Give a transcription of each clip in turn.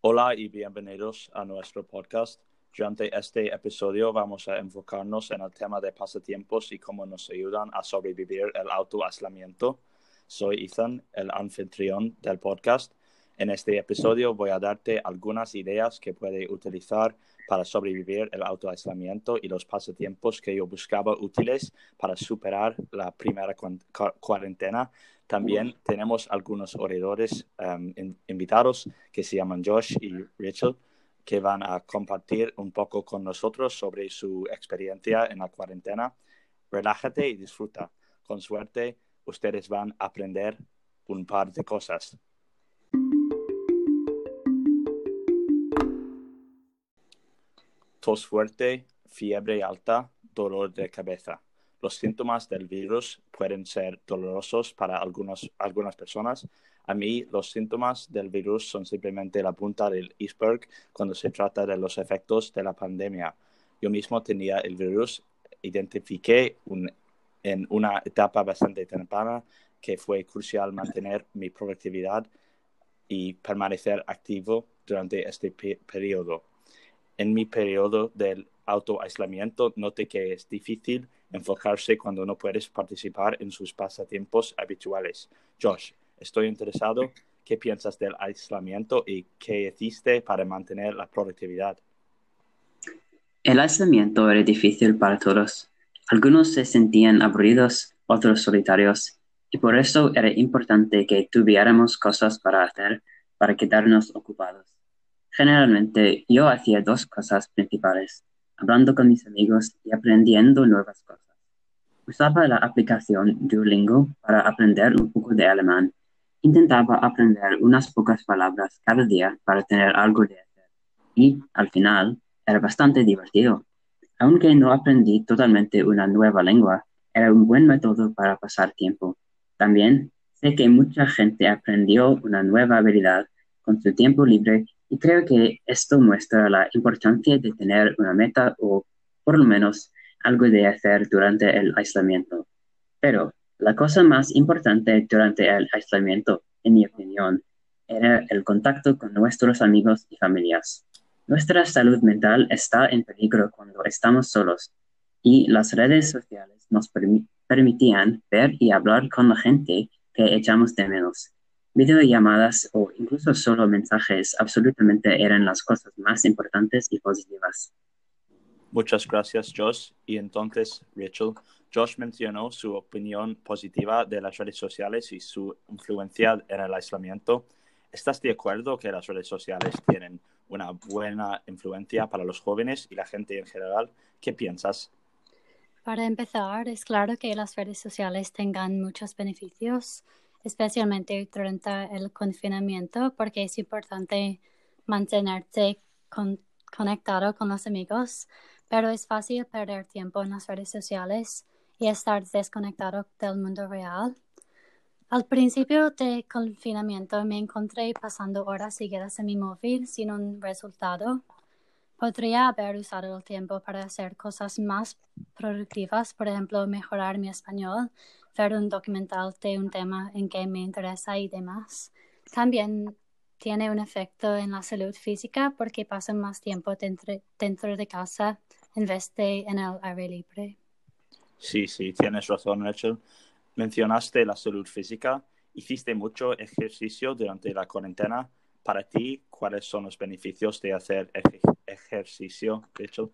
Hola y bienvenidos a nuestro podcast. Durante este episodio vamos a enfocarnos en el tema de pasatiempos y cómo nos ayudan a sobrevivir el autoaislamiento. Soy Ethan, el anfitrión del podcast. En este episodio voy a darte algunas ideas que puedes utilizar para sobrevivir el autoaislamiento y los pasatiempos que yo buscaba útiles para superar la primera cuarentena. También tenemos algunos oradores um, invitados que se llaman Josh y Rachel que van a compartir un poco con nosotros sobre su experiencia en la cuarentena. Relájate y disfruta. Con suerte, ustedes van a aprender un par de cosas. Tos fuerte, fiebre alta, dolor de cabeza. Los síntomas del virus pueden ser dolorosos para algunas personas, a mí los síntomas del virus son simplemente la punta del iceberg cuando se trata de los efectos de la pandemia. Yo mismo tenía el virus, identifiqué en una etapa bastante temprana que fue crucial mantener mi productividad y permanecer activo durante este periodo. En mi periodo del autoaislamiento noté que es difícil enfocarse cuando no puedes participar en sus pasatiempos habituales. Josh, Estoy interesado. ¿Qué piensas del aislamiento y qué hiciste para mantener la productividad? El aislamiento era difícil para todos. Algunos se sentían aburridos, otros solitarios, y por eso era importante que tuviéramos cosas para hacer para quedarnos ocupados. Generalmente yo hacía dos cosas principales, hablando con mis amigos y aprendiendo nuevas cosas. Usaba la aplicación Duolingo para aprender un poco de alemán Intentaba aprender unas pocas palabras cada día para tener algo de hacer. Y, al final, era bastante divertido. Aunque no aprendí totalmente una nueva lengua, era un buen método para pasar tiempo. También sé que mucha gente aprendió una nueva habilidad con su tiempo libre y creo que esto muestra la importancia de tener una meta o, por lo menos, algo de hacer durante el aislamiento. Pero la cosa más importante durante el aislamiento, en mi opinión, era el contacto con nuestros amigos y familias. Nuestra salud mental está en peligro cuando estamos solos y las redes sociales nos permitían ver y hablar con la gente que echamos de menos. Videollamadas o incluso solo mensajes absolutamente eran las cosas más importantes y positivas. Muchas gracias, Josh. Y entonces, Rachel, Josh mencionó su opinión positiva de las redes sociales y su influencia en el aislamiento. ¿Estás de acuerdo que las redes sociales tienen una buena influencia para los jóvenes y la gente en general? ¿Qué piensas? Para empezar, es claro que las redes sociales tengan muchos beneficios, especialmente durante el confinamiento, porque es importante mantenerte conectado con los amigos, pero es fácil perder tiempo en las redes sociales y estar desconectado del mundo real. Al principio de confinamiento me encontré pasando horas seguidas en mi móvil sin un resultado. Podría haber usado el tiempo para hacer cosas más productivas, por ejemplo, mejorar mi español, ver un documental de un tema en que me interesa y demás. También tiene un efecto en la salud física porque paso más tiempo dentro, de casa en vez de en el aire libre. Sí, sí, tienes razón, Rachel. Mencionaste la salud física. ¿Hiciste mucho ejercicio durante la cuarentena? Para ti, ¿cuáles son los beneficios de hacer ejercicio, Rachel?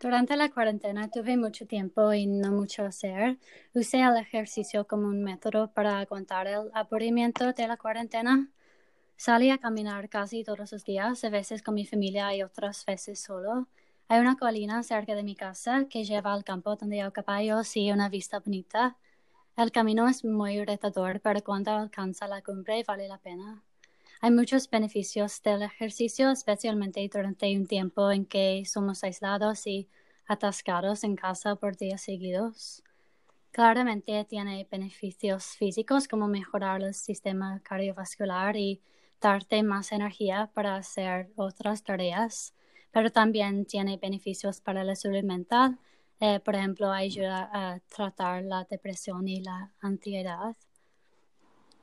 Durante la cuarentena tuve mucho tiempo y no mucho hacer. Usé el ejercicio como un método para aguantar el aburrimiento de la cuarentena. Salí a caminar casi todos los días, a veces con mi familia y otras veces solo. Hay una colina cerca de mi casa que lleva al campo donde hay caballos y una vista bonita. El camino es muy retador, pero cuando alcanza la cumbre vale la pena. Hay muchos beneficios del ejercicio, especialmente durante un tiempo en que somos aislados y atascados en casa por días seguidos. Claramente tiene beneficios físicos como mejorar el sistema cardiovascular y darte más energía para hacer otras tareas pero también tiene beneficios para la salud mental. Eh, por ejemplo, ayuda a tratar la depresión y la ansiedad.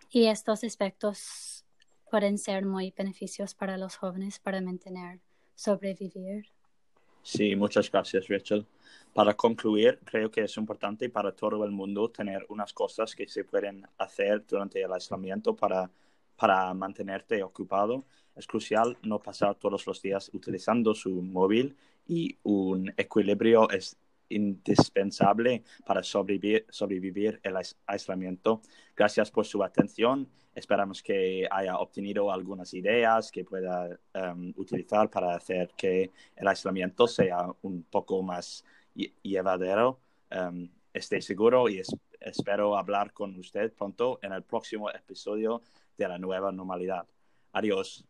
Y estos aspectos pueden ser muy beneficios para los jóvenes para mantener sobrevivir. Sí, muchas gracias, Rachel. Para concluir, creo que es importante para todo el mundo tener unas cosas que se pueden hacer durante el aislamiento para, para mantenerte ocupado. Es crucial no pasar todos los días utilizando su móvil y un equilibrio es indispensable para sobrevivir, el aislamiento. Gracias por su atención. Esperamos que haya obtenido algunas ideas que pueda um, utilizar para hacer que el aislamiento sea un poco más llevadero. Um, esté seguro y es, espero hablar con usted pronto en el próximo episodio de la nueva normalidad. Adiós.